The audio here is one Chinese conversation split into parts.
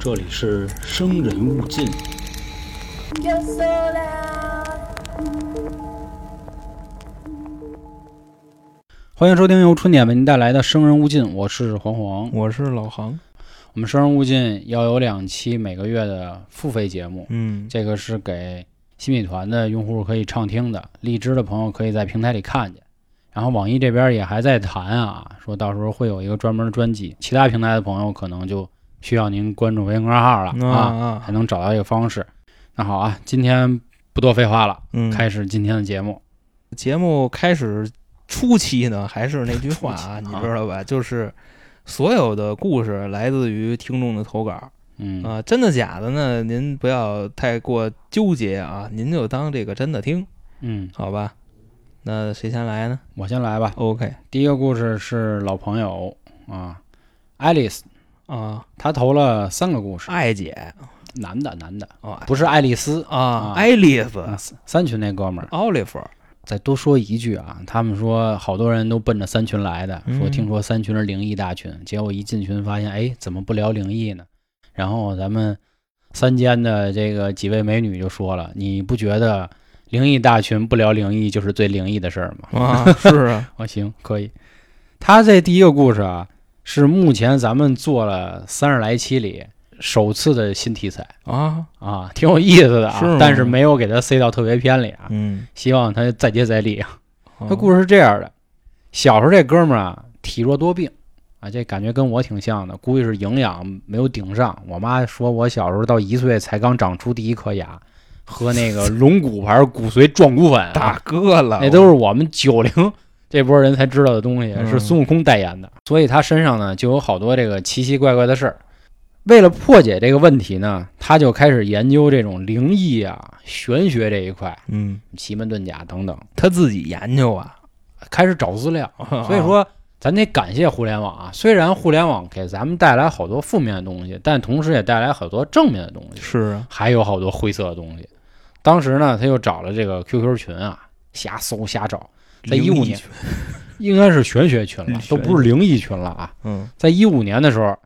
这里是生人勿近。You're so loud. 欢迎收听由春点为您带来的《生人勿近》，我是黄黄。我是老杭。我们《生人勿近》要有两期每个月的付费节目，嗯，这个是给新米团的用户可以畅听的，荔枝的朋友可以在平台里看见。然后网易这边也还在谈啊，说到时候会有一个专门的专辑，其他平台的朋友可能就需要您关注微信公众号了啊啊，啊才能找到一个方式。那好啊，今天不多废话了，嗯，开始今天的节目。节目开始初期呢，还是那句话啊，你知道吧？就是所有的故事来自于听众的投稿嗯啊，真的假的呢？您不要太过纠结啊，您就当这个真的听，嗯，好吧？那谁先来呢？我先来吧。？OK。第一个故事是老朋友啊，爱丽丝，啊，她投了三个故事，爱姐。男的男的，哦，不是爱丽丝。啊啊，爱丽丝。啊三群那哥们儿。奥利弗，再多说一句啊，他们说好多人都奔着三群来的，嗯。说听说三群是灵异大群，结果一进群发现，哎，怎么不聊灵异呢？然后咱们三间的这个几位美女就说了，你不觉得灵异大群不聊灵异就是最灵异的事儿嘛？啊，是啊，哦，行，可以。他这第一个故事啊，是目前咱们做了三十来期里首次的新题材啊，啊，挺有意思的啊，是但是没有给他塞到特别篇里啊，嗯，希望他再接再厉啊。他他故事是这样的：小时候这哥们儿啊，体弱多病啊，这感觉跟我挺像的，估计是营养没有顶上。我妈说我小时候到一岁才刚长出第一颗牙，喝那个龙骨牌骨髓壮骨粉、啊，大哥了，那都是我们九零 这波人才知道的东西，嗯是孙悟空代言的，所以他身上呢就有好多这个奇奇怪怪的事儿。为了破解这个问题呢，他就开始研究这种灵异啊、玄学这一块，嗯，奇门遁甲等等，他自己研究啊，开始找资料。所所以说，咱得感谢互联网啊，虽然互联网给咱们带来好多负面的东西，但同时也带来好多正面的东西。是啊，还有好多灰色的东西。当时呢，他又找了这个 QQ 群啊，瞎搜瞎找，在一五年 应该是玄学群了，都不是灵异群了啊。嗯在一五年的时候，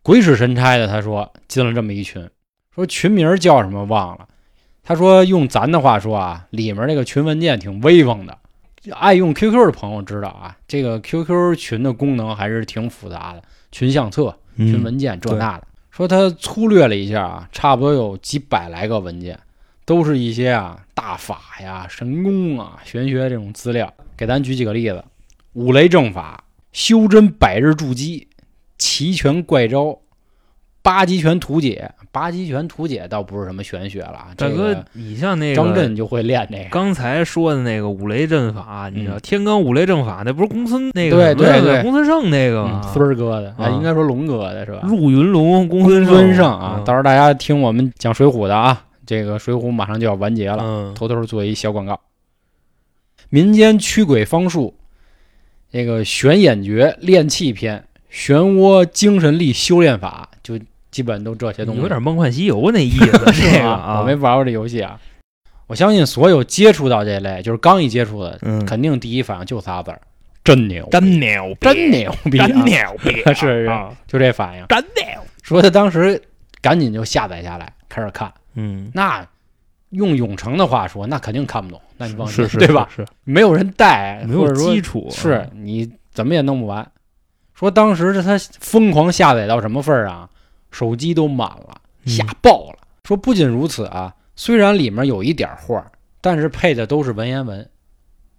鬼使神差的，他说进了这么一群，说群名叫什么忘了。他说用咱的话说啊，里面那个群文件挺威风的。爱用 QQ 的朋友知道啊，这个 QQ 群的功能还是挺复杂的，群相册、群嗯文件这那的。说他粗略了一下啊，差不多有几百来个文件，都是一些啊大法呀、神功啊、玄学这种资料。给咱举几个例子：五雷正法、修真百日筑基、齐全怪招、八极拳图解。八极拳图解倒不是什么玄学了啊，大哥这个，你像那个张震就会练这个。刚才说的那个五雷阵法，你知道嗯天罡五雷阵法，那不是公孙那个对对对公孙胜那个？孙儿哥的啊，啊应该说龙哥的是吧？入云龙公孙孙胜啊，嗯到时候大家听我们讲水浒的啊，这个水浒马上就要完结了，嗯偷偷做一小广告。民间驱鬼方术，这个玄眼诀练气篇、漩涡精神力修炼法，就基本都这些东西。有点梦幻西游那意思，这个啊，我没玩过这游戏啊。我相信所有接触到这类，就是刚一接触的，嗯，肯定第一反应就仨字儿：真牛，真牛，真牛真牛 是是啊就这反应。真牛，说他当时赶紧就下载下来开始看，嗯，那用永成的话说，那肯定看不懂，那你放心，是是 对吧？？是没有人带，没有基础，是你怎么也弄不完。说当时这他疯狂下载到什么份儿啊？手机都满了，嗯下爆了。说不仅如此啊，虽然里面有一点画儿，但是配的都是文言文，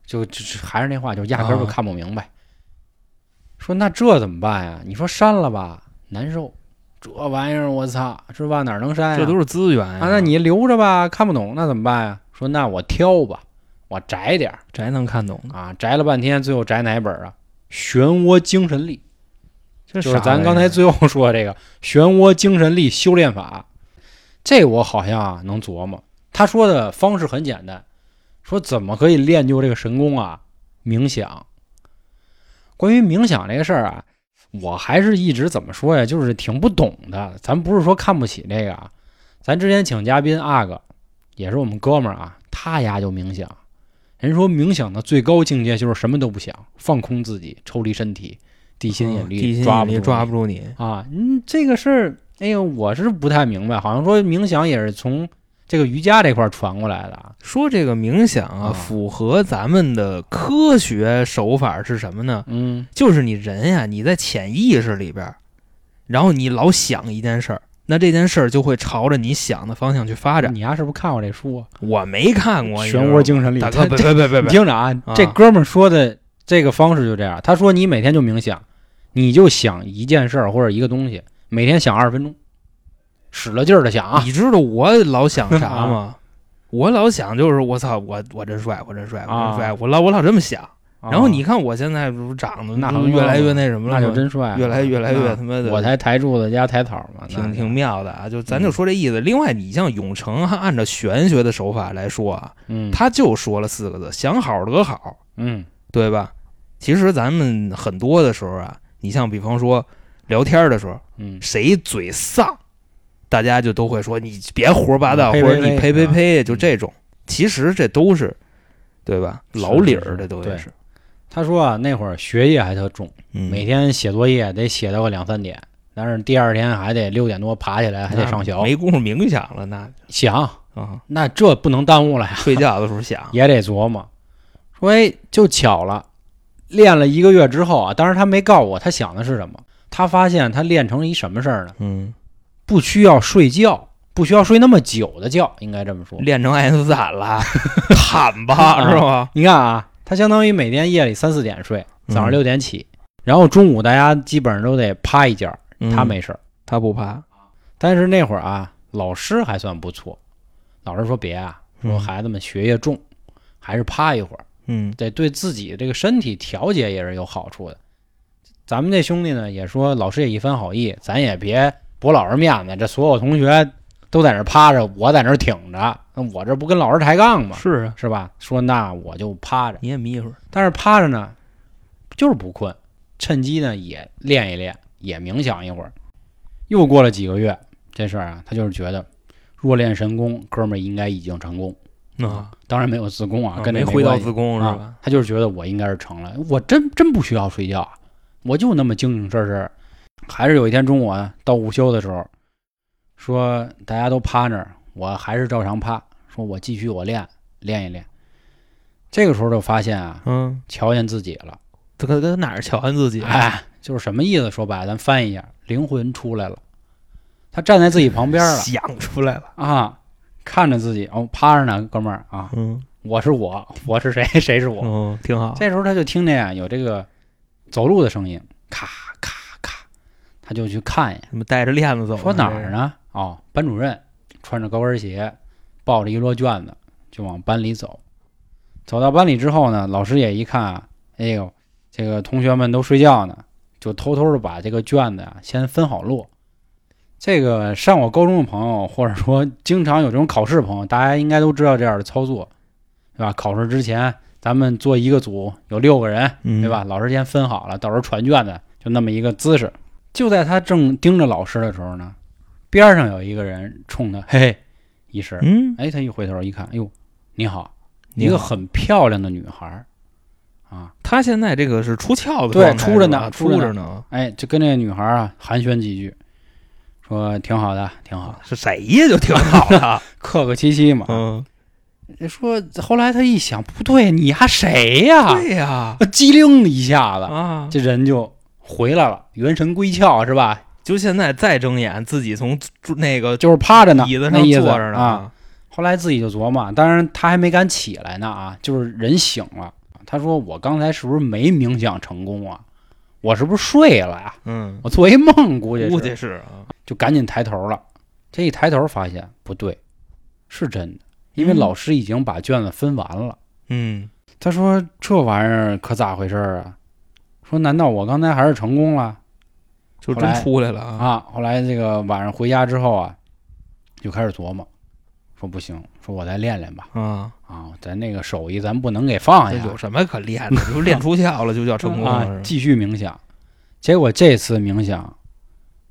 就还是那话，就压根儿就啊看不明白。说那这怎么办呀？你说删了吧，难受。这玩意儿我操，是吧？哪能删呀？这都是资源呀啊，那你留着吧，看不懂那怎么办呀？说那我挑吧，我摘点儿摘能看懂，啊，摘了半天，最后摘哪本啊？漩涡精神力，这就是咱刚才最后说这个漩涡精神力修炼法，这我好像啊能琢磨。他说的方式很简单，说怎么可以练就这个神功啊？冥想。关于冥想这个事儿啊，我还是一直怎么说呀，就是挺不懂的。咱不是说看不起这个啊，咱之前请嘉宾阿哥，也是我们哥们儿啊，他呀就冥想。人说冥想的最高境界就是什么都不想，放空自己，抽离身体，地心引力地心引力抓不住你抓不住你。啊。嗯，这个事儿，哎呦，我是不太明白，好像说冥想也是从这个瑜伽这块儿传过来的啊。说这个冥想啊，啊符合咱们的科学手法是什么呢？嗯就是你人呀，你在潜意识里边儿，然后你老想一件事儿，那这件事儿就会朝着你想的方向去发展。你丫是不是看过这书啊？我没看过《漩涡精神力》大哥，他别别别别你别，听着啊，啊这哥们儿说的这个方式就这样。他说你每天就冥想，你就想一件事儿或者一个东西，每天想二十分钟，使了劲儿的想啊。你知道我老想啥 吗？我老想就是我操，我我真帅，我真帅，我真帅，啊我老我老这么想。然后你啊看我现在不是长得那越来越那什么了那？就真帅，越来越来越他妈的我才抬柱子加抬草嘛，挺挺妙的啊！就咱就说这意思。另外，你像永成，他按照玄学的手法来说啊，嗯他就说了四个字：想好得好，嗯对吧？其实咱们很多的时候啊，你像比方说聊天的时候，嗯谁嘴丧，大家就都会说你别胡说八道，或者你呸啊呸呸呸，就嗯这种。其实这都是，对吧？老理儿这都是。他说啊，那会儿学业还特重，嗯每天写作业得写到个两三点，但是第二天还得六点多爬起来，还得上学。没工夫冥想了，那想，啊，那这不能耽误了呀，睡觉的时候想。也得琢磨。说哎，就巧了，练了一个月之后啊，当时他没告诉我他想的是什么，他发现他练成一什么事儿呢？嗯，不需要睡觉，不需要睡那么久的觉，应该这么说。练成爱因斯坦了，坦吧啊是吧？你看啊，他相当于每天夜里三四点睡，早上嗯六点起，然后中午大家基本上都得趴一觉，他嗯没事儿。他不趴，但是那会儿啊，老师还算不错，老师说别啊，说嗯孩子们学业重，还是趴一会儿，嗯得对自己这个身体调节也是有好处的。咱们这兄弟呢也说，老师也一番好意，咱也别驳老师面子，这所有同学都在那儿趴着，我在那儿挺着，那我这不跟老师抬杠吗？是啊，是吧？说那我就趴着，你也眯一会儿，但是趴着呢，就是不困，趁机呢也练一练，也冥想一会儿。又过了几个月，这事儿啊，他就是觉得若练神功，哥们儿应该已经成功啊，当然没有自宫啊，跟这没回到自宫是吧啊？。他就是觉得我应该是成了，我真真不需要睡觉啊，我就那么精精神神。还是有一天中午啊，到午休的时候，说大家都趴那儿，我还是照常趴，说我继续我练练一练。这个时候就发现啊，嗯，瞧见自己了，这个搁哪儿瞧见自己？哎，就是什么意思？说白了，咱翻译一下，灵魂出来了，他站在自己旁边了 想出来了。啊，看着自己，哦，趴着呢，哥们儿啊，嗯我是我，我是谁，谁是我。嗯，挺好。这时候他就听见啊有这个走路的声音，咔咔咔，他就去看一眼，怎么带着链子走？说哪儿？呢？哦，班主任穿着高跟鞋，抱着一摞卷子就往班里走。走到班里之后呢，老师也一看啊，哎呦，这个同学们都睡觉呢，就偷偷的把这个卷子啊先分好摞。这个上过高中的朋友，或者说经常有这种考试的朋友，大家应该都知道这样的操作，对吧？考试之前，咱们做一个组，有六个人，嗯，对吧？？老师先分好了，到时候传卷子就那么一个姿势。就在他正盯着老师的时候呢，边上有一个人冲他嘿嘿一声，嗯，哎，他一回头一看，哎呦，你好，你一个很漂亮的女孩儿啊，他现在这个是出窍的对出着呢出着呢。哎，就跟这个女孩儿啊寒暄几句，说挺好的，挺好，是谁呀？就挺好的。客客气气嘛。嗯，说后来他一想，不对，你丫谁呀？对呀。机灵一下子，啊，这人就回来了，元神归窍是吧？就现在再睁眼，自己从那个就是趴着呢，椅子上坐着呢啊。。后来自己就琢磨，当然他还没敢起来呢啊，就是人醒了。他说：“我刚才是不是没冥想成功啊？我是不是睡了呀？嗯，我做一梦，估计是估计是啊。就赶紧抬头了。这一抬头发现不对，是真的，因为嗯老师已经把卷子分完了。嗯，他说：“这玩意儿可咋回事儿啊？说难道我刚才还是成功了就真出来了啊。啊？”后来这个晚上回家之后啊，就开始琢磨，说不行，说我再练练吧。啊，啊，咱那个手艺咱不能给放下，这有什么可练的？就练出窍了，就叫成功继续冥想。结果这次冥想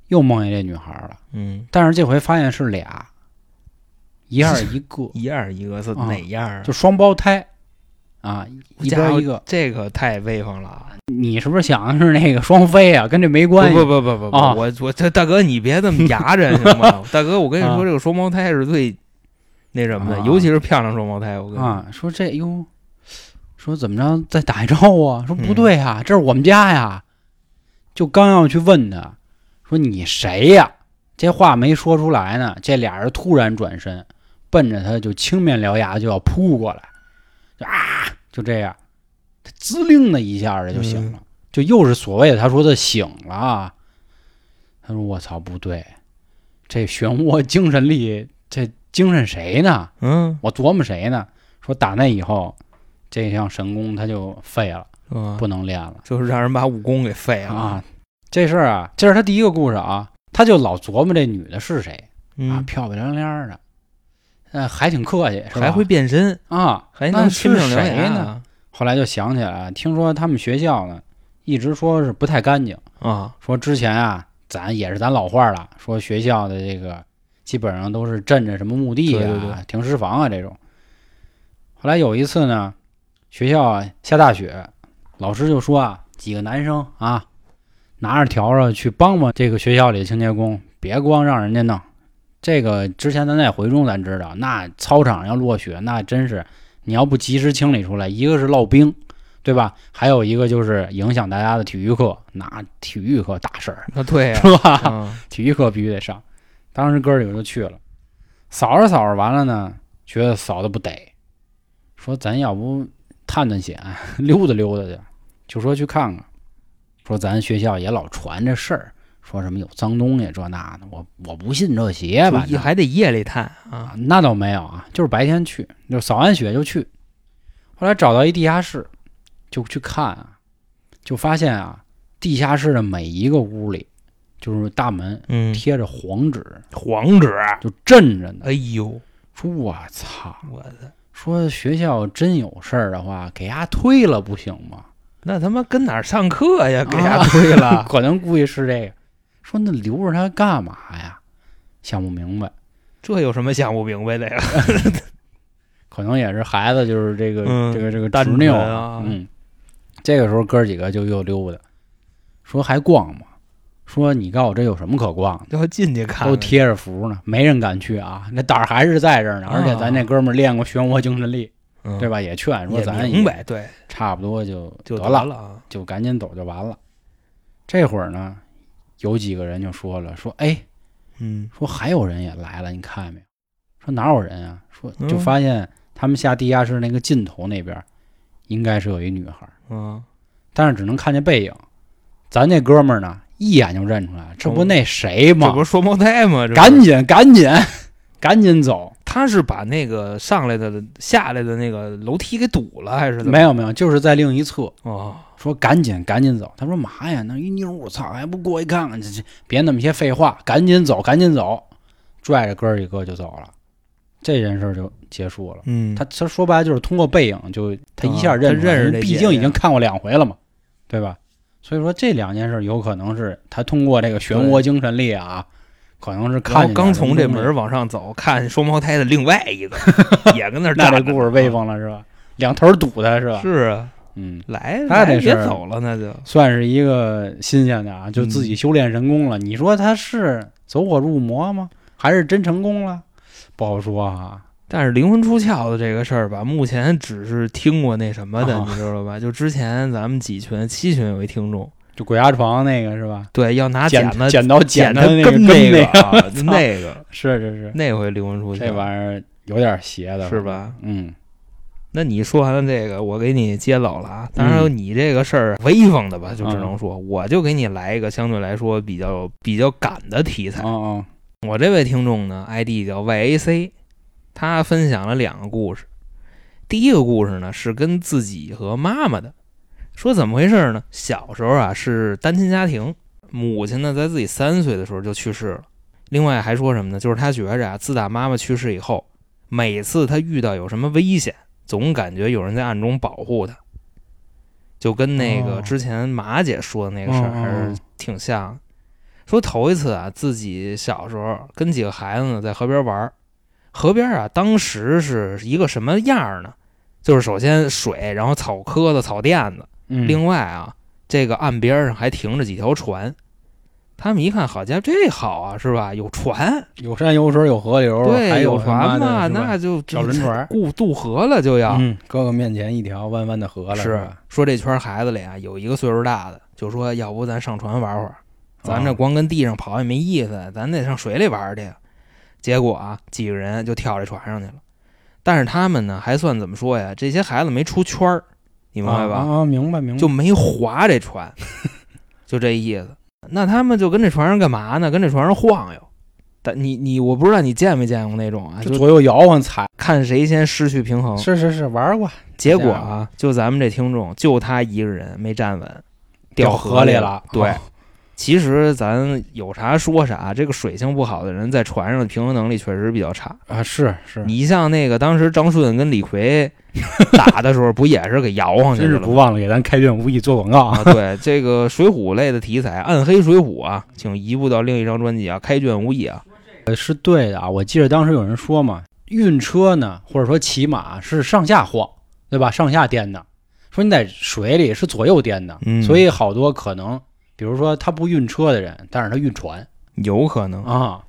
又梦见这女孩了，嗯，但是这回发现是俩，一样一个，一样一个是啊哪样啊？就双胞胎。啊，一边一个。这个太威风了啊！你是不是想的是那个双飞啊？跟这没关系。不不不不不，啊我我这大哥你别这么牙碜行吗？大哥，我跟你啊说，这个双胞胎是最那什么的，啊尤其是漂亮双胞胎。我跟你说，啊，说这哟，说怎么着再打一招呼啊？说不对呀、这是我们家呀。就刚要去问他，说你谁呀？这话没说出来呢，这俩人突然转身，奔着他就青面獠牙就要扑过来，就啊，就这样，他滋灵的一下子就醒了，就又是所谓的他说的醒了啊。他说我操，不对，这漩涡精神力，这精神谁呢？嗯，我琢磨谁呢？说打那以后，这项神功他就废了，嗯不能练了就是让人把武功给废了啊。这事儿啊，这是他第一个故事啊，他就老琢磨这女的是谁啊，嗯，漂漂亮亮的，呃，还挺客气，是吧？还会变身，啊，还能那是青面獠谁呢？牙呢？后来就想起来，听说他们学校呢，一直说是不太干净，啊，说之前啊，咱也是咱老话了，说学校的这个基本上都是镇着什么墓地啊、对对对停尸房啊这种。后来有一次呢，学校啊下大雪，老师就说啊，几个男生啊，拿着笤帚去帮帮这个学校里的清洁工，别光让人家弄。这个之前咱在回中咱知道，那操场要落雪，那真是你要不及时清理出来，一个是落冰，对吧？还有一个就是影响大家的体育课，那体育课大事儿，那对呀，是吧？嗯体育课必须得上。当时哥儿几个就去了，扫着扫着完了呢，觉得扫的不得，说咱要不探探险，溜达溜达去，就说去看看。说咱学校也老传这事儿，说什么有脏东西这那的，我我不信这邪吧你？还得夜里探啊啊，，那倒没有啊，就是白天去，就扫完雪就去。后来找到一地下室，就去看啊，就发现啊，地下室的每一个屋里，就是大门嗯，贴着黄纸，黄纸，就镇着呢。哎呦，说我操，我的，说学校真有事儿的话，给丫推了不行吗？那他妈跟哪儿上课呀？给啊他推了，可能估计是这个。说那留着他干嘛呀？想不明白，这有什么想不明白的呀？可能也是孩子就是这个、嗯这个这个单执拗纯啊嗯，这个时候哥儿几个就又溜达，说还逛吗？说你告诉我这有什么可逛的？进去看看，都贴着符呢，没人敢去啊。那胆儿还是在这儿呢，而且咱那哥们儿练过漩涡精神力，嗯对吧？也劝说也咱明白，对，差不多就就得了。就赶紧走就完了。这会儿呢，有几个人就说了，说哎，嗯说还有人也来了，你看见没有？说哪有人啊？说就嗯发现他们下地下室那个尽头那边，应该是有一女孩，嗯，但是只能看见背影。咱那哥们儿呢，一眼就认出来，这不那谁吗这不？是双胞胎吗？赶紧赶紧赶紧走！他是把那个上来的下来的那个楼梯给堵了，还是怎么？没有没有，就是在另一侧。哦，说赶紧赶紧走。他说嘛呀，那一妞，我操，还不过去看看？这这别那么些废话，赶紧走，赶紧走，拽着哥几个就走了。这件事就结束了。嗯，他他说白了就是通过背影就他一下啊认认识毕竟已经看过两回了嘛，对吧？所以说这两件事有可能是他通过这个漩涡精神力啊，可能是然看刚从这门往上走，看双胞胎的另外一个 也跟那儿那这。故事威风了是吧？两头堵他是吧？是啊，嗯，来，来他这是别走了，那就算是一个新鲜的啊，就自己修炼神功了。你说他是走火入魔吗？还是真成功了？不好说啊。但是灵魂出窍的这个事儿吧，目前只是听过那什么的，啊你知道吧？就之前咱们几群七群有一听众，就鬼压床那个是吧？对，要拿剪子剪刀剪的那个那个啊，那个 是是是，那回灵魂出窍，这玩意儿有点邪的，是？吧？嗯，那你说完了这个，我给你接走了啊。当然，嗯你这个事儿威风的吧，就只能说，我就给你来一个相对来说比较比较赶的题材。哦哦，我这位听众呢，ID 叫 YAC，他分享了两个故事。第一个故事呢是跟自己和妈妈的，说怎么回事呢？小时候啊是单亲家庭，母亲呢在自己三岁的时候就去世了。另外还说什么呢？就是他觉着啊，自打妈妈去世以后，每次他遇到有什么危险，总感觉有人在暗中保护他，就跟那个哦之前马姐说的那个事儿还是挺像。说头一次啊，自己小时候跟几个孩子呢在河边玩儿，河边啊当时是一个什么样儿呢？就是首先水，然后草棵子、草垫子，嗯，另外啊，这个岸边上还停着几条船。他们一看，好家伙，这好啊，是吧？有船，有山有水有河流，还对，有船嘛，那就小轮船过渡河了就要。嗯，哥哥面前一条弯弯的河了，是？说这圈孩子里啊，有一个岁数大的，就说要不咱上船玩会儿，咱这啊光跟地上跑也没意思，咱得上水里玩去。结果啊，几个人就跳这船上去了。但是他们呢，还算怎么说呀？这些孩子没出圈儿，你明白吧？啊啊，明白明白，就没划这船，就这意思。那他们就跟这船上干嘛呢？跟这船上晃悠。但你你我不知道你见没见过那种啊，就就左右摇晃踩，看谁先失去平衡。是是是，玩过，结果啊，就咱们这听众，就他一个人没站稳，掉河。里了对，哦其实咱有啥说啥，这个水性不好的人在船上的平衡能力确实比较差。啊，是是，你像那个当时张顺跟李逵打的时候，不也是给摇晃去了真是？不忘了给咱开卷无意做广告啊。啊，对这个水浒类的题材，《暗黑水浒》啊，请移步到另一张专辑啊，《开卷无意》啊。呃是对的啊，我记得当时有人说嘛，运车呢，或者说骑马是上下晃，对吧？上下颠的。说你在水里是左右颠的，嗯所以好多可能，比如说他不运车的人，但是他运船有可能。啊，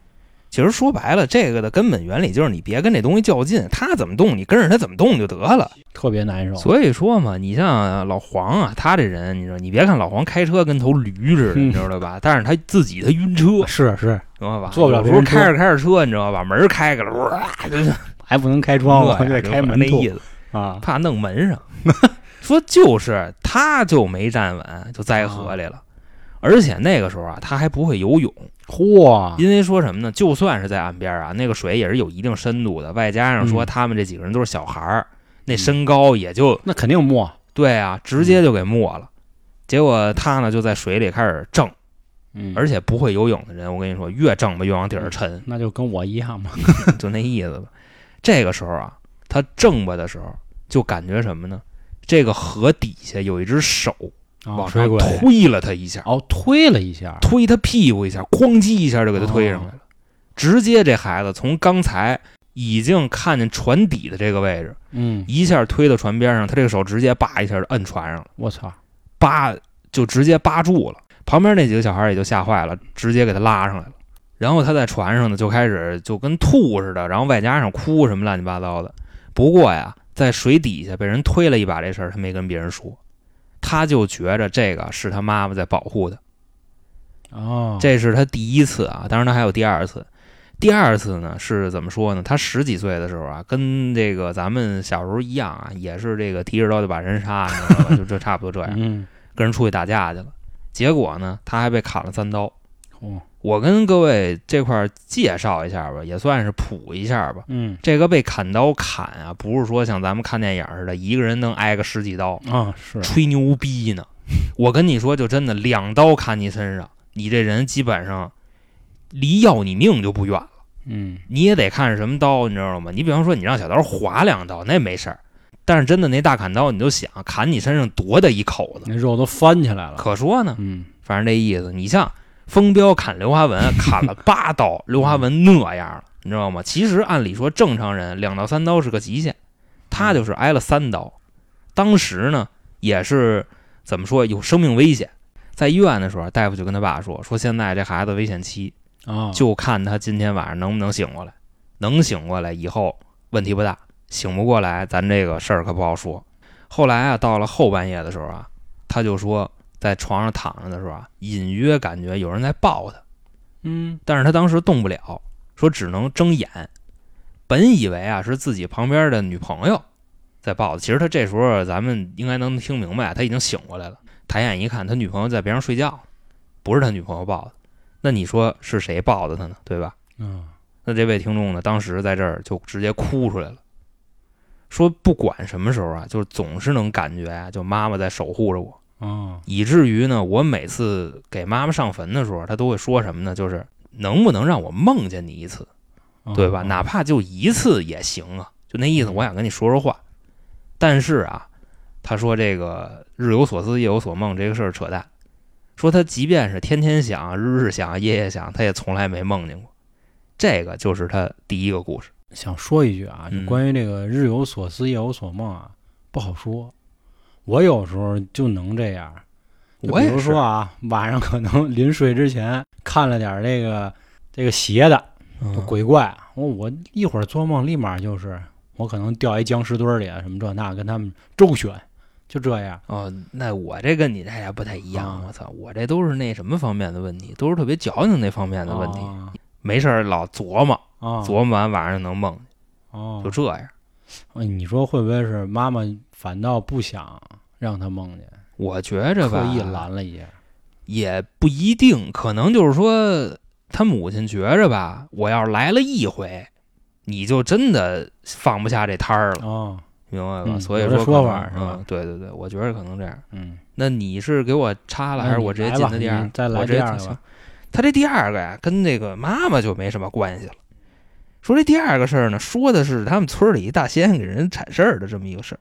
其实说白了，这个的根本原理就是你别跟这东西较劲，它怎么动，你跟着它怎么动就得了。特别难受。所以说嘛，你像老黄啊，他这人，你说你别看老黄开车跟头驴似的，嗯你知道吧？但是他自己他晕车，是是，知道吧？坐不了有时候别人车开着开着车，你知道吧？门开开了，还不能开窗户，得开门那意思，啊。怕弄门上。说就是他就没站稳，就栽河里了。而且那个时候啊，他还不会游泳，嚯，因为说什么呢？就算是在岸边啊，那个水也是有一定深度的，外加上说嗯他们这几个人都是小孩儿，那身高也就那肯定没。对啊，直接就给没了。结果他呢就在水里开始挣，嗯，而且不会游泳的人，我跟你说，越挣吧越往底儿沉，那就跟我一样嘛。就那意思吧。这个时候啊，他挣吧的时候，就感觉什么呢？这个河底下有一只手啊往上推了他一下，哦，推了一下，推他屁股一下，哐叽一下就给他推上来了。直接这孩子从刚才已经看见船底的这个位置，嗯，一下推到船边上，他这个手直接叭一下就摁船上了。我操，扒就直接扒住了。旁边那几个小孩也就吓坏了，直接给他拉上来了。然后他在船上呢，就开始就跟吐似的，然后外加上哭什么乱七八糟的。不过呀，在水底下被人推了一把这事儿，他没跟别人说，他就觉着这个是他妈妈在保护他。哦，这是他第一次啊，当然他还有第二次。第二次呢是怎么说呢？他十几岁的时候啊，跟这个咱们小时候一样啊，也是这个提着刀就把人杀，你知道吧？就这差不多这样。嗯，跟人出去打架去了，结果呢，他还被砍了三刀。哦，我跟各位这块介绍一下吧，也算是普一下吧。嗯这个被砍刀砍啊，不是说像咱们看电影似的，一个人能挨个十几刀，啊是，吹牛逼呢。我跟你说，就真的两刀砍你身上，你这人基本上离要你命就不远了。嗯你也得看是什么刀，你知道吗？你比方说，你让小刀划两刀，那没事儿。但是真的那大砍刀，你就想砍你身上多大一口子，那肉都翻起来了。可说呢。嗯反正这意思。你像风彪砍刘华文，砍了八刀，刘华文那样了，你知道吗？其实按理说正常人两到三刀是个极限，他就是挨了三刀。当时呢也是怎么说有生命危险，在医院的时候，大夫就跟他爸说说现在这孩子危险期，啊，就看他今天晚上能不能醒过来。能醒过来以后问题不大，醒不过来咱这个事儿可不好说。后来啊，到了后半夜的时候啊，他就说在床上躺着的时候啊，隐约感觉有人在抱他，嗯但是他当时动不了，说只能睁眼。本以为啊是自己旁边的女朋友在抱他，其实他这时候咱们应该能听明白，他已经醒过来了。抬眼一看，他女朋友在边上睡觉，不是他女朋友抱的。那你说是谁抱的他呢？对吧？嗯那这位听众呢，当时在这儿就直接哭出来了，说不管什么时候啊，就总是能感觉啊，就妈妈在守护着我，啊以至于呢，我每次给妈妈上坟的时候，她都会说什么呢？就是能不能让我梦见你一次，对吧？啊哪怕就一次也行啊，就那意思，嗯我想跟你说说话。但是啊，他说这个日有所思，夜有所梦这个事儿扯淡，说他即便是天天想、日日想、夜夜想，他也从来没梦见过。这个就是他第一个故事。想说一句啊，就嗯关于这个日有所思夜有所梦啊，不好说。我有时候就能这样，我比如说啊，晚上可能临睡之前看了点这个这个邪的嗯鬼怪，我我一会儿做梦立马就是我可能掉一僵尸堆里啊，什么这那跟他们周旋，就这样。哦，那我这跟你这还不太一样。啊我操，我这都是那什么方面的问题，都是特别矫情那方面的问题。啊没事儿老琢磨，啊，琢磨完晚上就能梦见，哦，就这样。哎你说会不会是妈妈反倒不想让他梦见，我觉着吧，刻意拦了一下？也不一定，可能就是说他母亲觉着吧，我要是来了一回，你就真的放不下这摊儿了，哦，明白吧？嗯所以说说法是吧嗯对对对，我觉得可能这样。嗯，那你是给我插了，还是我直接进的第二？再来我直接行第二个吧。他这第二个呀，跟那个妈妈就没什么关系了。说这第二个事儿呢，说的是他们村里一大仙给人铲事儿的这么一个事儿。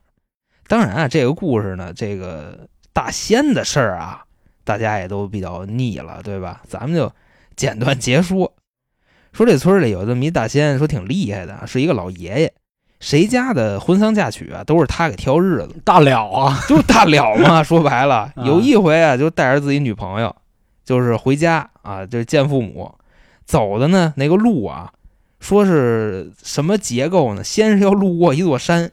当然啊，这个故事呢，这个大仙的事儿啊，大家也都比较腻了，对吧？咱们就简短截说。说这村里有这么一大仙，说挺厉害的，是一个老爷爷，谁家的婚丧嫁娶啊，都是他给挑日子。大了啊，就大了嘛。说白了，啊有一回啊，就带着自己女朋友，就是回家啊，就是见父母，走的呢那个路啊，说是什么结构呢？先是要路过一座山，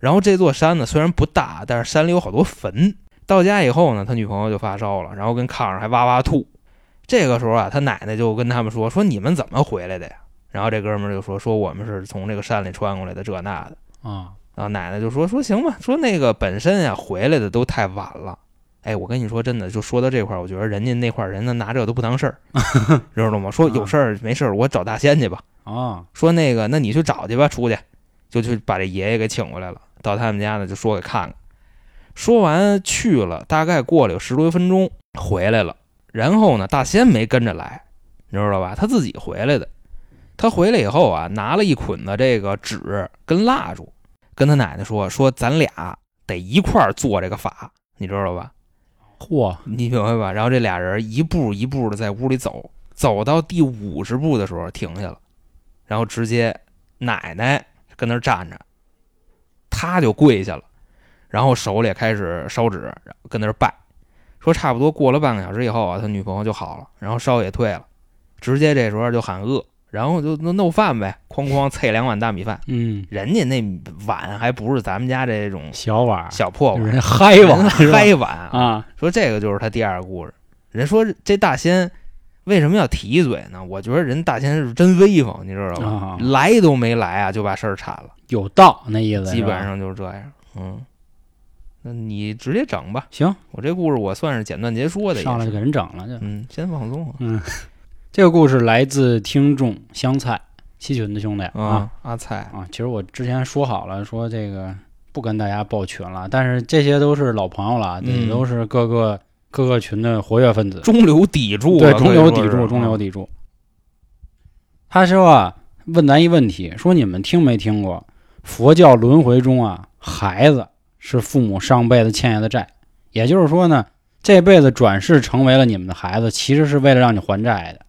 然后这座山呢虽然不大，但是山里有好多坟。到家以后呢，他女朋友就发烧了，然后跟炕上还哇哇吐。这个时候啊，他奶奶就跟他们说：“说你们怎么回来的呀？”然后这哥们儿就说：“说我们是从这个山里穿过来的，这那的。”啊，然后奶奶就说说行吧，说那个本身呀回来的都太晚了。哎，我跟你说真的，就说到这块儿，我觉得人家那块儿人呢拿这都不当事儿，知道吗？说有事儿没事儿，我找大仙去吧。啊，说那个，那你去找去吧，出去，就去把这爷爷给请过来了。到他们家呢，就说给看看。说完去了，大概过了有十多分钟，回来了。然后呢，大仙没跟着来，你知道吧？他自己回来的。他回来以后啊，拿了一捆子这个纸跟蜡烛，跟他奶奶说说咱俩得一块儿做这个法，你知道吧？嚯，你明白吧？然后这俩人一步一步的在屋里走，走到第五十步的时候停下了，然后直接奶奶跟那儿站着，他就跪下了，然后手里也开始烧纸，然后跟那儿拜，说差不多过了半个小时以后啊，他女朋友就好了，然后烧也退了，直接这时候就喊饿，然后就那弄饭呗，哐哐啐两碗大米饭，嗯，人家那碗还不是咱们家这种小碗，小破碗，人家嗨碗嗨碗啊，说这个就是他第二个故事。人说这大仙为什么要提一嘴呢？我觉得人大仙是真威风，你知道吧？啊来都没来啊，就把事儿铲了，有道那意思，基本上就是这样。嗯，那你直接整吧。行，我这故事我算是简短截说的，上来就给人整了就。嗯，先放松啊嗯，这个故事来自听众香菜七群的兄弟啊啊，阿菜啊！其实我之前说好了，说这个不跟大家报群了，但是这些都是老朋友了，都是各个各个群的活跃分子，中流砥柱对，中流砥柱，中流砥柱。他说啊，问咱一问题，说你们听没听过佛教轮回中啊，孩子是父母上辈子欠下的债，也就是说呢，这辈子转世成为了你们的孩子，其实是为了让你还债的。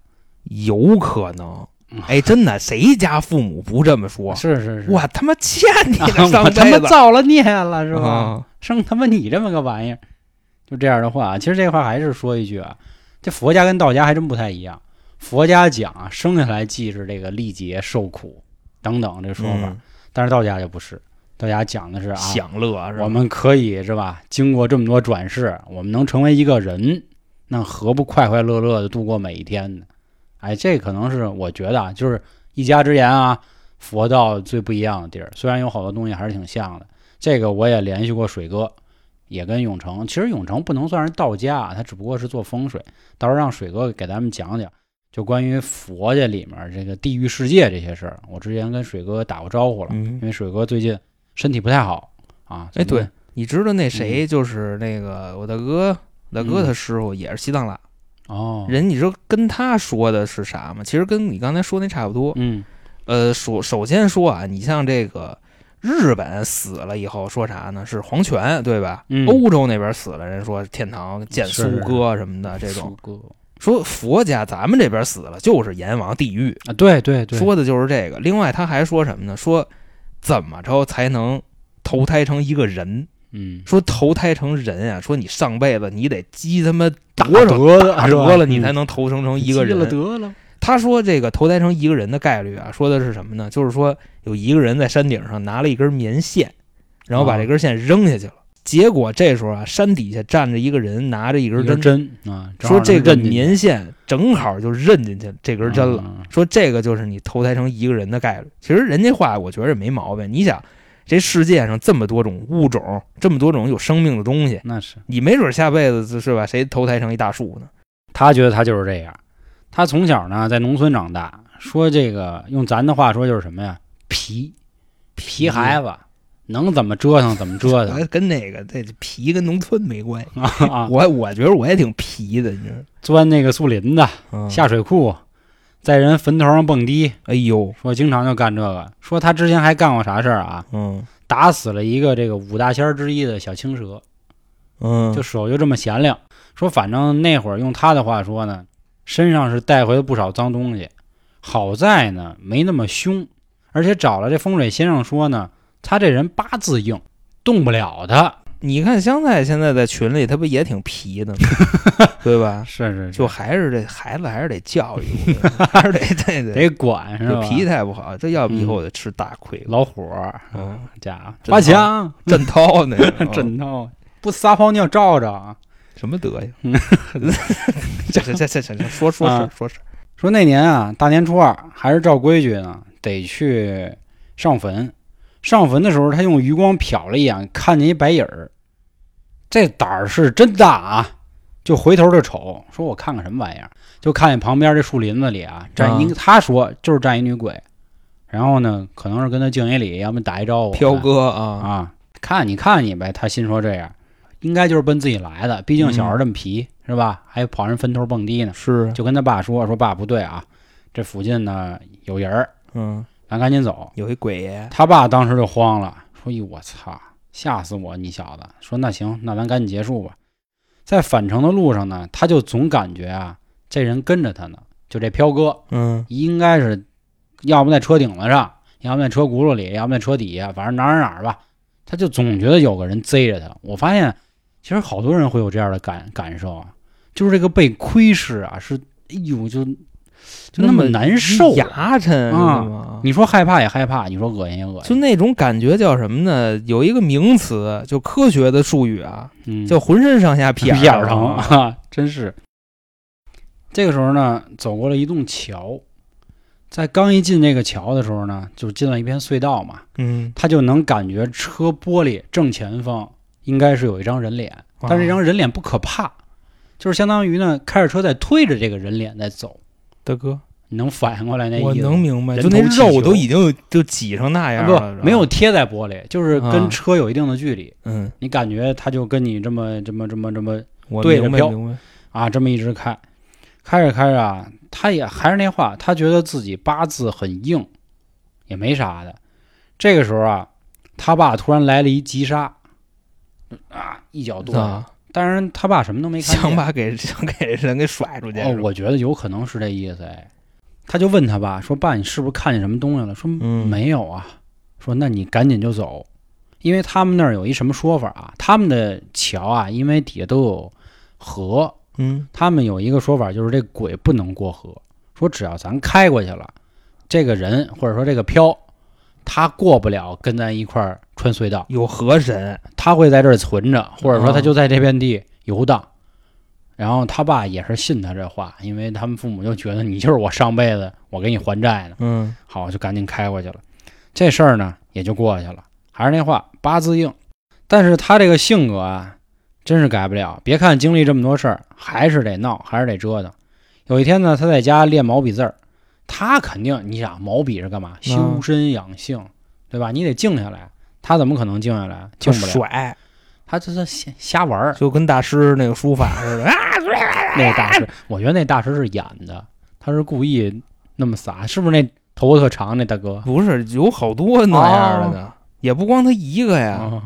有可能嗯。哎，真的，谁家父母不这么说？是 是是，我他妈欠你 啊的上我他妈造了孽了是吧？啊 生他妈你这么个玩意儿，就这样的话，其实这话还是说一句啊，这佛家跟道家还真不太一样。佛家讲啊，生下来即是这个历劫受苦等等这说法，嗯但是道家就不是，道家讲的是啊，享乐是吧？我们可以是吧？经过这么多转世，我们能成为一个人，那何不快快乐乐的度过每一天呢？哎，这可能是我觉得啊，就是一家之言啊，佛道最不一样的地儿。虽然有好多东西还是挺像的，这个我也联系过水哥，也跟永成。其实永成不能算是道家啊，他只不过是做风水。到时候让水哥给咱们讲讲，就关于佛家里面这个地狱世界这些事儿。我之前跟水哥打过招呼了，嗯因为水哥最近身体不太好啊。哎，对，你知道那谁就是那个我大哥，我大哥嗯他师傅也是西藏喇，哦，人你知道跟他说的是啥吗？其实跟你刚才说那差不多。嗯呃，首首先说啊，你像这个日本死了以后说啥呢？是黄泉，对吧？嗯欧洲那边死了，人说天堂见是苏哥什么的这种。哥说佛家咱们这边死了就是阎王地狱，啊，对对对，说的就是这个。另外他还说什么呢？说怎么着才能投胎成一个人，嗯，说投胎成人啊，说你上辈子你得积他妈多少德的大德了，你才嗯能投生成一个积了了，他说这个投胎成一个人的概率啊，说的是什么呢？就是说有一个人在山顶上拿了一根棉线，然后把啊这根线扔下去了。结果这时候啊，山底下站着一个人，拿着一根针，针啊，说这个能认进去棉线正好就认进去这根针了。嗯说这个就是你投胎成一个人的概率。其实人家话我觉得也没毛病。你想，这世界上这么多种物种，这么多种有生命的东西，那是你没准下辈子是吧？谁投胎成一大树呢？他觉得他就是这样。他从小呢在农村长大，说这个用咱的话说就是什么呀？皮皮孩子，能怎么折腾怎么折腾 跟那个这皮跟农村没关系。啊！我我觉得我也挺皮的，你知道？钻那个树林子、嗯下水库，在人坟头上蹦迪，哎呦，说经常就干这个。说他之前还干过啥事儿啊？嗯打死了一个这个五大仙儿之一的小青蛇，嗯，就手就这么闲亮。说反正那会儿用他的话说呢，身上是带回了不少脏东西，好在呢没那么凶，而且找了这风水先生说呢，他这人八字硬，动不了他。你看香菜现在在群里，他不也挺皮的吗？对吧？是是就还是这孩子还是得教育，得 还是得对对，得管是吧？这脾气太不好，这要不以后得吃大亏了。老虎儿，嗯，家伙真花枪真涛那个真套，不撒泡尿照照啊。什么德行嗯？这这这这这说说啊事说事，说那年啊，大年初二还是照规矩呢，得去上坟。上坟的时候，他用余光瞟了一眼，看见一白影儿，这胆儿是真大啊！就回头就瞅，说我看看什么玩意儿，就看见旁边这树林子里啊站一，啊他说就是站一女鬼，然后呢，可能是跟他敬一礼，要么打一招呼。飘哥啊，啊，看你看你呗，他心说这样，应该就是奔自己来的，毕竟小孩这么皮、是吧？还跑人坟头蹦迪呢，是，就跟他爸说说爸不对啊，这附近呢有人儿，嗯，咱赶紧走。有一鬼爷，他爸当时就慌了，说：“咦，我操，吓死我！你小子！”说：“那行，那咱赶紧结束吧。”在返程的路上呢，他就总感觉啊，这人跟着他呢，就这飘哥嗯应该是，要不在车顶子上，要不在车轱辘里，要不在车底下，反正哪儿哪儿哪儿吧，他就总觉得有个人贼着他。我发现，其实好多人会有这样的感感受啊，就是这个被窥视啊，是哎呦就就那么难受啊、牙碜啊？你说害怕也害怕，你说恶心也恶心，就那种感觉叫什么呢？有一个名词，就科学的术语啊，嗯叫浑身上下屁屁眼儿疼疼。啊，真是。这个时候呢，走过了一栋桥，在刚一进这个桥的时候呢，就进了一片隧道嘛，嗯，他就能感觉车玻璃正前方应该是有一张人脸，啊但是这张人脸不可怕，就是相当于呢开着车在推着这个人脸在走，大哥，你能反应过来那意思？我能明白，就那肉都已经就挤成那样啊了，不没有，贴在玻璃，就是啊。跟车有一定的距离，嗯，你感觉他就跟你这么这么这么这么对着飘。啊这么一直开，开着开着啊，他也还是那话，他觉得自己八字很硬，也没啥的。这个时候啊，他爸突然来了一急刹，啊，一脚跺啊，当然他爸什么都没看见。想把给 想给人给甩出去，哦我觉得有可能是这意思哎。他就问他爸说：“爸，你是不是看见什么东西了？”说：“嗯没有啊。”说：“那你赶紧就走，因为他们那儿有一什么说法啊？他们的桥啊，因为底下都有河，嗯，他们有一个说法，就是这鬼不能过河。说只要咱开过去了，这个人或者说这个漂，他过不了跟咱一块儿穿隧道，有河神，他会在这儿存着，或者说他哦就在这片地游荡。然后他爸也是信他这话，因为他们父母就觉得你就是我上辈子我给你还债呢。嗯，好，就赶紧开过去了。这事儿呢也就过去了。还是那话，八字硬，但是他这个性格啊，真是改不了。别看经历这么多事儿，还是得闹，还是得折腾。有一天呢，他在家练毛笔字儿，他肯定，你想毛笔是干嘛？修身养性，对吧？你得静下来。他怎么可能静下来？静不了。甩，他这是瞎瞎玩儿。就跟大师那个书法似的啊，那个大师，我觉得那大师是演的，他是故意那么撒，是不是那头发特长那大哥？不是有好多那样的呢，也不光他一个呀，哦，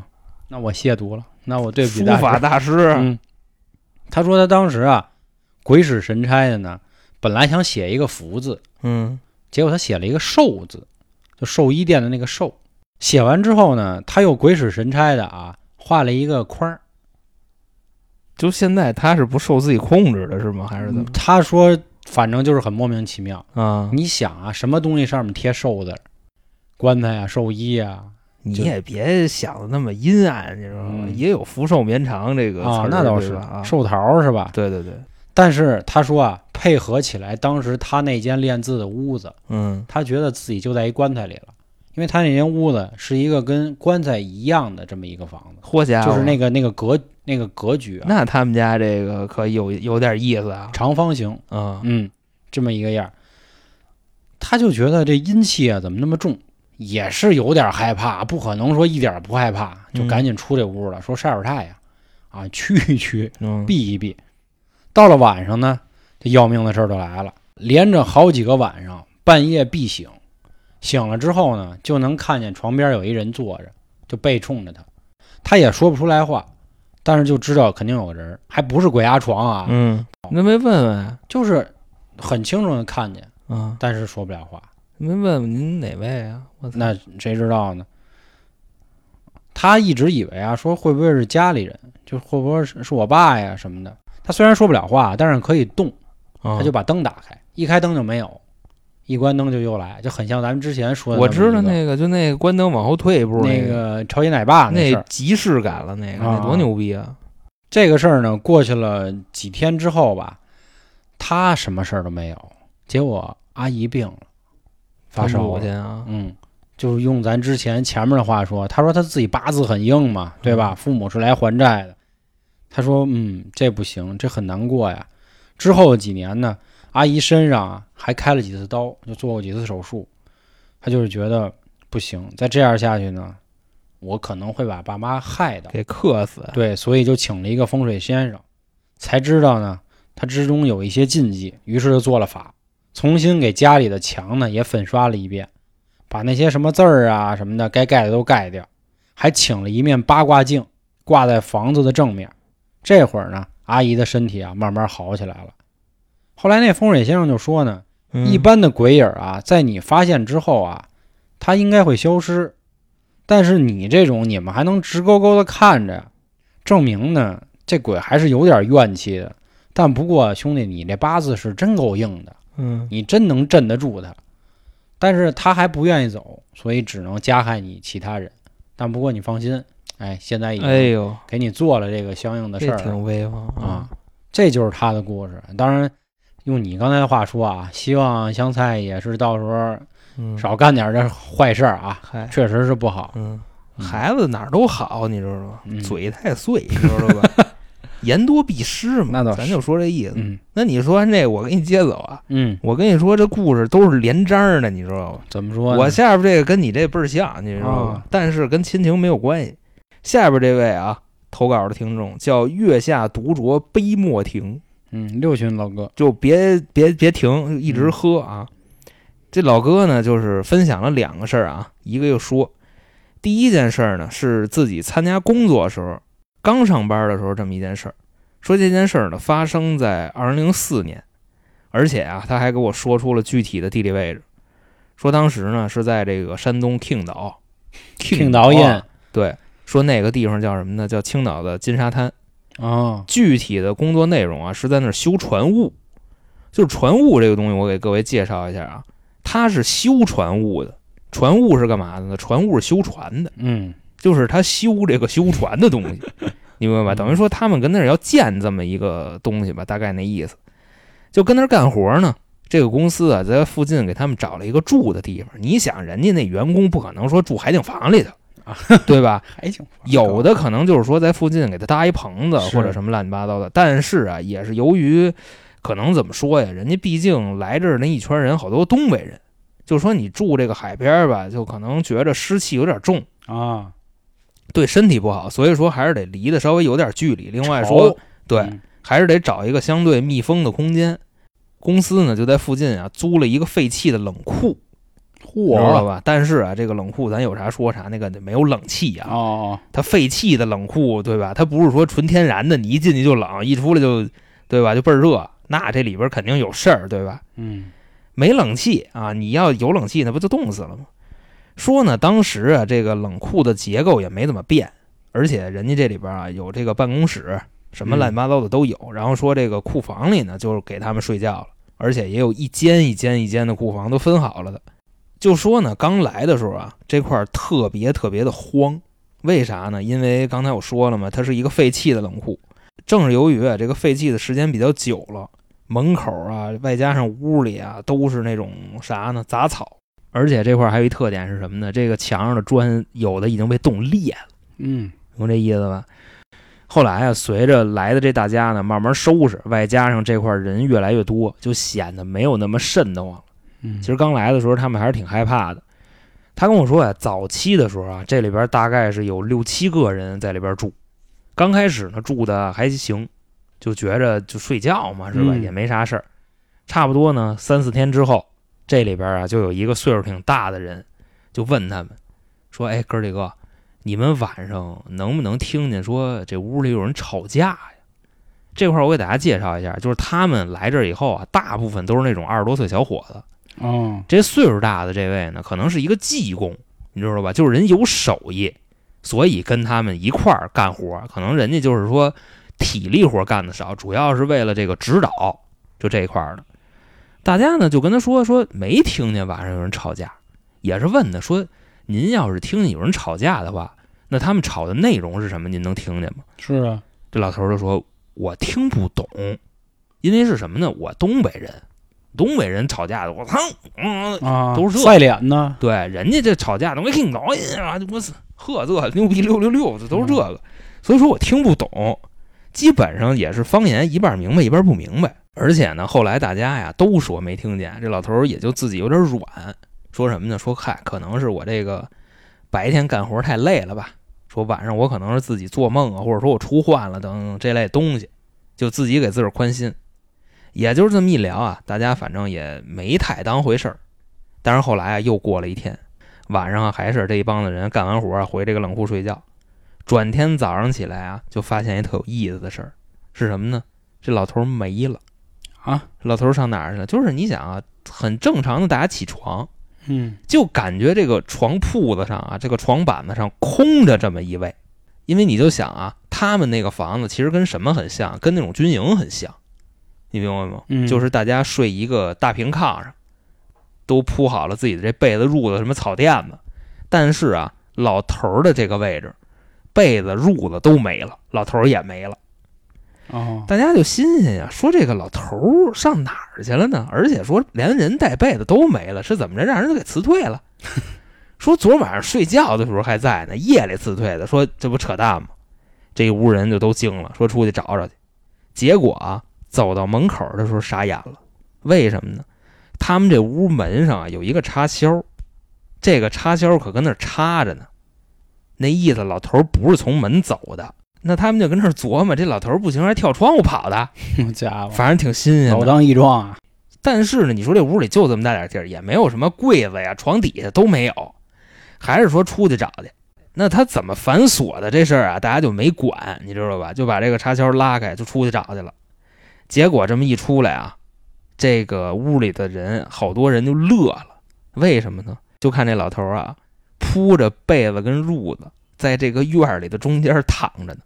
那我亵渎了，那我对不起书法大师，嗯，他说他当时啊，鬼使神差的呢，本来想写一个福字，嗯，结果他写了一个寿字，就寿衣店的那个寿。写完之后呢，他又鬼使神差的啊，画了一个框儿。就现在他是不受自己控制的，是吗？还是怎么？他说，反正就是很莫名其妙。啊，你想啊，什么东西上面贴寿字儿？棺材啊，寿衣啊，你也别想的那么阴暗，你知道吗？嗯也有福寿绵长这个词啊，儿那倒是啊，寿桃是吧？对对对，但是他说啊，配合起来，当时他那间练字的屋子，嗯他觉得自己就在一棺材里了，因为他那间屋子是一个跟棺材一样的这么一个房子，嚯家伙，就是那个那个格那个格局啊，那他们家这个可有有点意思啊，长方形，嗯。嗯，这么一个样儿，他就觉得这阴气啊怎么那么重，也是有点害怕，不可能说一点不害怕，就嗯。赶紧出这屋了，说晒会儿太阳，啊，驱一驱，嗯，避一避。到了晚上呢，这要命的事儿就来了，连着好几个晚上半夜必醒，醒了之后呢，就能看见床边有一人坐着，就背冲着他，他也说不出来话，但是就知道肯定有个人，还不是鬼压床啊，嗯，那没问问啊？就是很清楚的看见，嗯，但是说不了话。没问问您哪位啊？我操，那谁知道呢？他一直以为啊，说会不会是家里人，就会不会是是我爸呀什么的。他虽然说不了话，但是可以动，他他就把灯打开，一开灯就没有，一关灯就又来，就很像咱们之前说的我知道那个，就那个关灯往后退一步那个个超级奶爸那即视感了，那个啊那多牛逼啊！这个事儿呢，过去了几天之后吧，他什么事儿都没有，结果阿姨病了，发烧了。母亲啊，嗯，就是用咱之前前面的话说，他说他自己八字很硬嘛，对吧？父母是来还债的。他说，嗯，这不行，这很难过呀。之后几年呢，阿姨身上啊还开了几次刀，就做过几次手术。她就是觉得不行，再这样下去呢，我可能会把爸妈害的。给克死。对，所以就请了一个风水先生，才知道呢，他之中有一些禁忌，于是就做了法，重新给家里的墙呢也粉刷了一遍，把那些什么字儿啊什么的该盖的都盖掉，还请了一面八卦镜挂在房子的正面。这会儿呢，阿姨的身体啊慢慢好起来了。后来那风水先生就说呢，嗯一般的鬼影啊，在你发现之后啊，它应该会消失。但是你这种，你们还能直勾勾的看着，证明呢，这鬼还是有点怨气的。但不过兄弟，你这八字是真够硬的，嗯你真能镇得住他。但是他还不愿意走，所以只能加害你其他人。但不过你放心，哎，现在已经哎呦，给你做了这个相应的事挺威风啊！这就是他的故事。当然，用你刚才的话说啊，希望香菜也是到时候嗯，少干点这坏事儿啊，嗨，确实是不好。嗯，嗯孩子哪儿都好，你知道吗？嗯嘴太碎，你知道吧？言多必失嘛，那倒是咱就说这意思。嗯那你说完这个，我给你接走啊。嗯，我跟你说，这故事都是连章的，你知道吗？怎么说呢？我下边这个跟你这倍儿像，你知道吧？啊但是跟亲情没有关系。下边这位啊，投稿的听众叫月下独酌杯莫停，嗯，六旬老哥，就别别别停，一直喝啊。这老哥呢，就是分享了两个事儿啊，一个又说，第一件事儿呢是自己参加工作的时候，刚上班的时候这么一件事儿，说这件事儿呢发生在二零零四年，而且啊他还给我说出了具体的地理位置，说当时呢是在这个山东青岛，青岛印啊对，说那个地方叫什么呢？叫青岛的金沙滩。啊，具体的工作内容啊，是在那儿修船坞。就是船坞这个东西，我给各位介绍一下啊，它是修船坞的。船坞是干嘛的呢？船坞是修船的，嗯就是他修这个修船的东西，你明白吧？等于说他们跟那儿要建这么一个东西吧，大概那意思。就跟那儿干活呢。这个公司啊，在附近给他们找了一个住的地方。你想，人家那员工不可能说住海景房里头啊，对吧？还行，有的可能就是说在附近给他搭一棚子或者什么乱七八糟的，但是啊，也是由于可能怎么说呀，人家毕竟来这儿那一圈人好多东北人，就说你住这个海边吧，就可能觉着湿气有点重，啊，对身体不好，所以说还是得离得稍微有点距离。另外说，对，嗯还是得找一个相对密封的空间。公司呢就在附近啊租了一个废弃的冷库，知道吧？但是啊，这个冷库咱有啥说啥，那个没有冷气啊，哦，它废弃的冷库，对吧？它不是说纯天然的，你一进去就冷，一出来就，对吧？就倍儿热，那这里边肯定有事儿，对吧？嗯没冷气啊，你要有冷气，那不就冻死了吗？说呢，当时啊，这个冷库的结构也没怎么变，而且人家这里边啊有这个办公室，什么乱七八糟的都有。然后说这个库房里呢，就是给他们睡觉了，而且也有一间一间一间的库房都分好了的。就说呢，刚来的时候啊，这块儿特别特别的荒，为啥呢？因为刚才我说了嘛，它是一个废弃的冷库。正是由于啊，这个废弃的时间比较久了，门口啊，外加上屋里啊，都是那种啥呢？杂草。而且这块儿还有一特点是什么呢？这个墙上的砖有的已经被冻裂了，嗯懂这意思吧？后来啊，随着来的这大家呢慢慢收拾，外加上这块儿人越来越多，就显得没有那么瘆得慌了。嗯，其实刚来的时候，他们还是挺害怕的。他跟我说呀，早期的时候啊，这里边大概是有六七个人在里边住。刚开始呢，住的还行，就觉着就睡觉嘛，是吧？嗯也没啥事儿。差不多呢，三四天之后，这里边啊就有一个岁数挺大的人，就问他们说：“哎，哥几个，你们晚上能不能听见说这屋里有人吵架呀？”这块儿我给大家介绍一下，就是他们来这儿以后啊，大部分都是那种二十多岁小伙子。哦，这岁数大的这位呢，可能是一个技工，你知道吧？就是人有手艺，所以跟他们一块儿干活。可能人家就是说体力活干的少，主要是为了这个指导，就这一块儿的。大家呢就跟他说说没听见晚上有人吵架，也是问他说您要是听见有人吵架的话，那他们吵的内容是什么？您能听见吗？是啊，这老头儿就说：“我听不懂，因为是什么呢？我东北人，东北人吵架的，我操，嗯，啊，都是这赛脸呢，对，人家这吵架的，我听懂啊，我操，呵，这牛逼六六六，这都是这个，所以说我听不懂，基本上也是方言，一半明白一半不明白。而且呢，后来大家呀都说没听见，这老头儿也就自己有点软，说什么呢？说嗨，可能是我这个白天干活太累了吧，说晚上我可能是自己做梦啊，或者说我出幻了等等这类东西，就自己给自个儿宽心。也就是这么一聊啊，大家反正也没太当回事儿。但是后来啊，又过了一天，晚上啊还是这一帮子人干完活啊回这个冷库睡觉。转天早上起来啊，就发现一特有意思的事儿，是什么呢？这老头儿没了啊！老头儿上哪儿去了？就是你想啊，很正常的，大家起床，嗯就感觉这个床铺子上啊，这个床板子上空着这么一位，因为你就想啊，他们那个房子其实跟什么很像？跟那种军营很像，你明白吗？嗯就是大家睡一个大平炕上，都铺好了自己的这被子、褥子、什么草垫子，但是啊，老头儿的这个位置，被子、褥子都没了，老头儿也没了。哦，大家就新鲜呀，说这个老头儿上哪儿去了呢？而且说连人带被子都没了，是怎么着？让人给辞退了？说昨晚上睡觉的时候还在呢，夜里辞退的。说这不扯淡吗？这一屋人就都惊了，说出去找找去。结果啊，走到门口的时候傻眼了，为什么呢？他们这屋门上啊有一个插销，这个插销可跟那儿插着呢。那意思老头儿不是从门走的，那他们就跟那儿琢磨，这老头儿不行，还跳窗户跑的，好家伙，反正挺新鲜的。老当益壮啊，但是呢，你说这屋里就这么大点地儿，也没有什么柜子呀、床底下都没有，还是说出去找去？那他怎么反锁的这事儿啊，大家就没管，你知道吧？就把这个插销拉开，就出去找去了。结果这么一出来啊，这个屋里的人好多人就乐了，为什么呢？就看这老头儿啊，铺着被子跟褥子，在这个院儿里的中间躺着呢，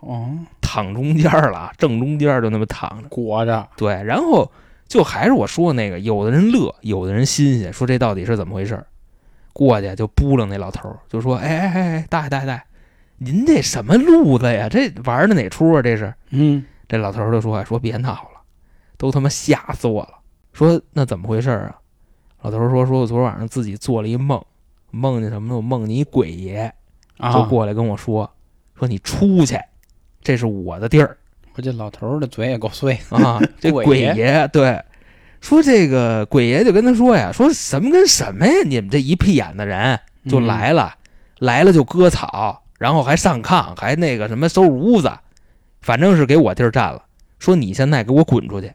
哦，躺中间了，正中间就那么躺着。裹着，对，然后就还是我说的那个，有的人乐，有的人新鲜，说这到底是怎么回事儿？过去就扑棱那老头儿，就说：“哎哎哎哎，大爷大爷大爷，您这什么路子呀？这玩的哪出啊？这是？”嗯，这老头儿就说：“说别闹了，都他妈吓死我了。”说那怎么回事儿啊？老头儿说：“说我昨晚上自己做了一梦，梦见什么呢？我梦见一鬼爷，就啊，过来跟我说，说你出去，这是我的地儿。”我这老头儿的嘴也够碎，啊，这鬼鬼爷爷对，说这个鬼爷就跟他说呀，说什么跟什么呀？你们这一屁眼的人就嗯来了，来了就割草，然后还上炕，还那个什么收拾屋子，反正是给我地儿占了。说你现在给我滚出去，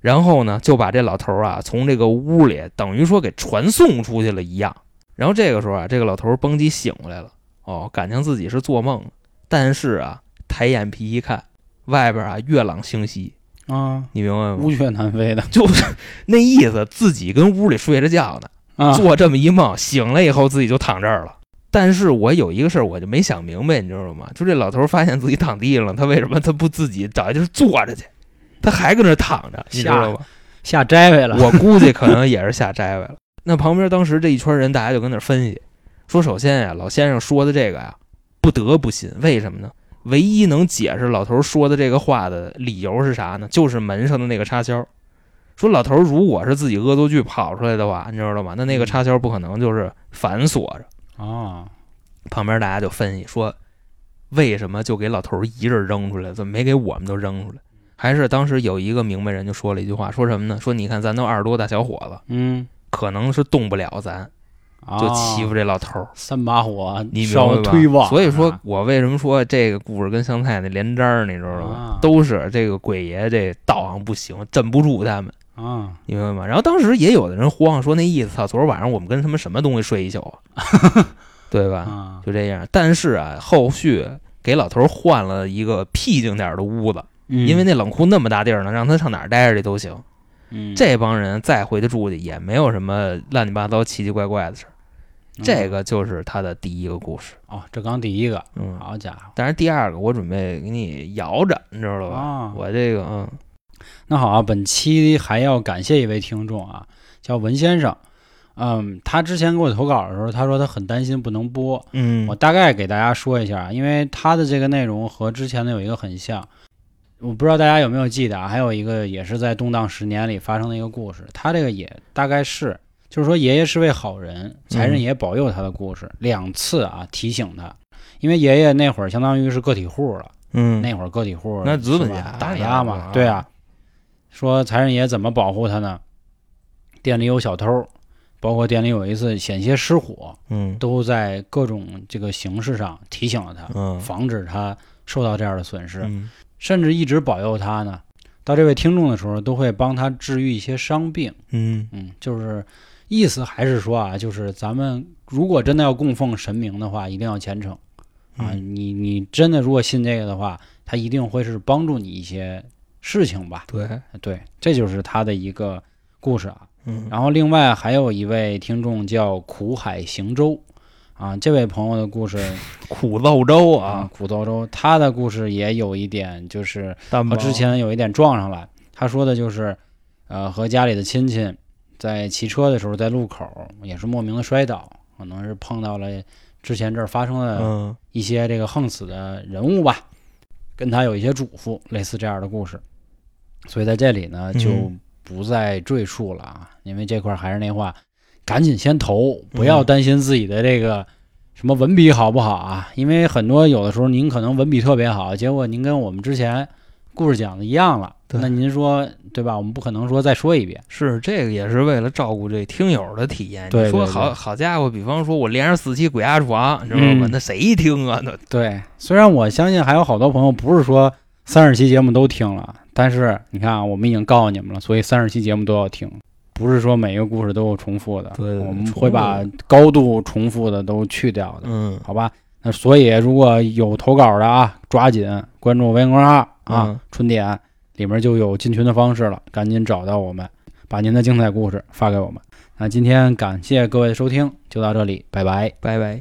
然后呢就把这老头儿啊从这个屋里等于说给传送出去了一样。然后这个时候啊，这个老头儿蹦极醒过来了，哦，感情自己是做梦，但是啊抬眼皮一看，外边啊月朗星稀。啊，你明白吗？乌鹊南飞的，就是那意思，自己跟屋里睡着觉呢，啊，做这么一梦，醒了以后自己就躺这儿了。但是我有一个事儿，我就没想明白，你知道吗？就这老头儿发现自己躺地上了，他为什么他不自己找一地儿坐着去？他还搁那躺着，你知道吗？下摘位了。我估计可能 也是下摘位了。那旁边当时这一圈人，大家就跟那分析，说首先呀，老先生说的这个呀，不得不信。为什么呢？唯一能解释老头儿说的这个话的理由是啥呢？就是门上的那个插销。说老头儿如果是自己恶作剧跑出来的话，你知道吗？那那个插销不可能就是反锁着。啊，旁边大家就分析说，为什么就给老头儿一人扔出来，怎么没给我们都扔出来？还是当时有一个明白人就说了一句话，说什么呢？说你看咱都二十多大小伙子，嗯，可能是动不了咱，就欺负这老头儿，三把火，你明烧白吧推旺。所以说啊我为什么说这个故事跟香菜那连章儿，你知道吗？啊都是这个鬼爷这道行不行，镇不住他们，啊，你明白吗？然后当时也有的人慌，说那意思，操，昨儿晚上我们跟他们什么东西睡一宿啊，对吧？啊，就这样。但是啊，后续给老头换了一个僻静点儿的屋子，嗯因为那冷库那么大地儿呢，让他上哪儿待着去都行。嗯这帮人再回去住去，也没有什么乱七八糟、奇奇怪怪的事儿。这个就是他的第一个故事。哦，这刚第一个，嗯，好家伙，但是第二个我准备给你摇着，你知道吧？啊我这个嗯那好啊，本期还要感谢一位听众啊，叫文先生。嗯，他之前给我投稿的时候，他说他很担心不能播。嗯我大概给大家说一下啊，因为他的这个内容和之前的有一个很像，我不知道大家有没有记得啊？还有一个也是在动荡十年里发生的一个故事，他这个也大概是，就是说爷爷是位好人，财神爷保佑他的故事，两次啊提醒他，因为爷爷那会儿相当于是个体户了。嗯那会儿个体户那资本家打压嘛，对啊。说财神爷怎么保护他呢？店里有小偷，包括店里有一次险些失火，嗯都在各种这个形式上提醒了他，嗯防止他受到这样的损失，嗯甚至一直保佑他呢。到这位听众的时候，都会帮他治愈一些伤病。嗯嗯，就是意思还是说啊，就是咱们如果真的要供奉神明的话，一定要虔诚。啊，嗯你你真的如果信这个的话，他一定会是帮助你一些事情吧？对对，这就是他的一个故事啊。嗯然后另外还有一位听众叫苦海行舟，啊，这位朋友的故事 苦肉舟啊啊，，苦豆粥，他的故事也有一点就是和之前有一点撞上了。他说的就是，呃，和家里的亲戚在骑车的时候，在路口也是莫名的摔倒，可能是碰到了之前这儿发生的嗯一些这个横死的人物吧，跟他有一些嘱咐，类似这样的故事。所以在这里呢，嗯就不再赘述了啊，因为这块儿还是那话，赶紧先投，不要嗯担心自己的这个什么文笔好不好啊，因为很多有的时候您可能文笔特别好，结果您跟我们之前故事讲的一样了，那您说对吧？我们不可能说再说一遍，是这个也是为了照顾这听友的体验。对你说好好家伙，比方说我连着四期鬼压床，你知道吗？嗯那谁听啊？那对，虽然我相信还有好多朋友不是说三十期节目都听了，但是你看啊，我们已经告诉你们了，所以三十期节目都要听，不是说每一个故事都有重复的，我们会把高度重复的都去掉的，嗯好吧？那所以如果有投稿的啊，抓紧关注微信公众号啊，嗯春点里面就有进群的方式了，赶紧找到我们，把您的精彩故事发给我们。那今天感谢各位的收听，就到这里，拜拜。拜拜。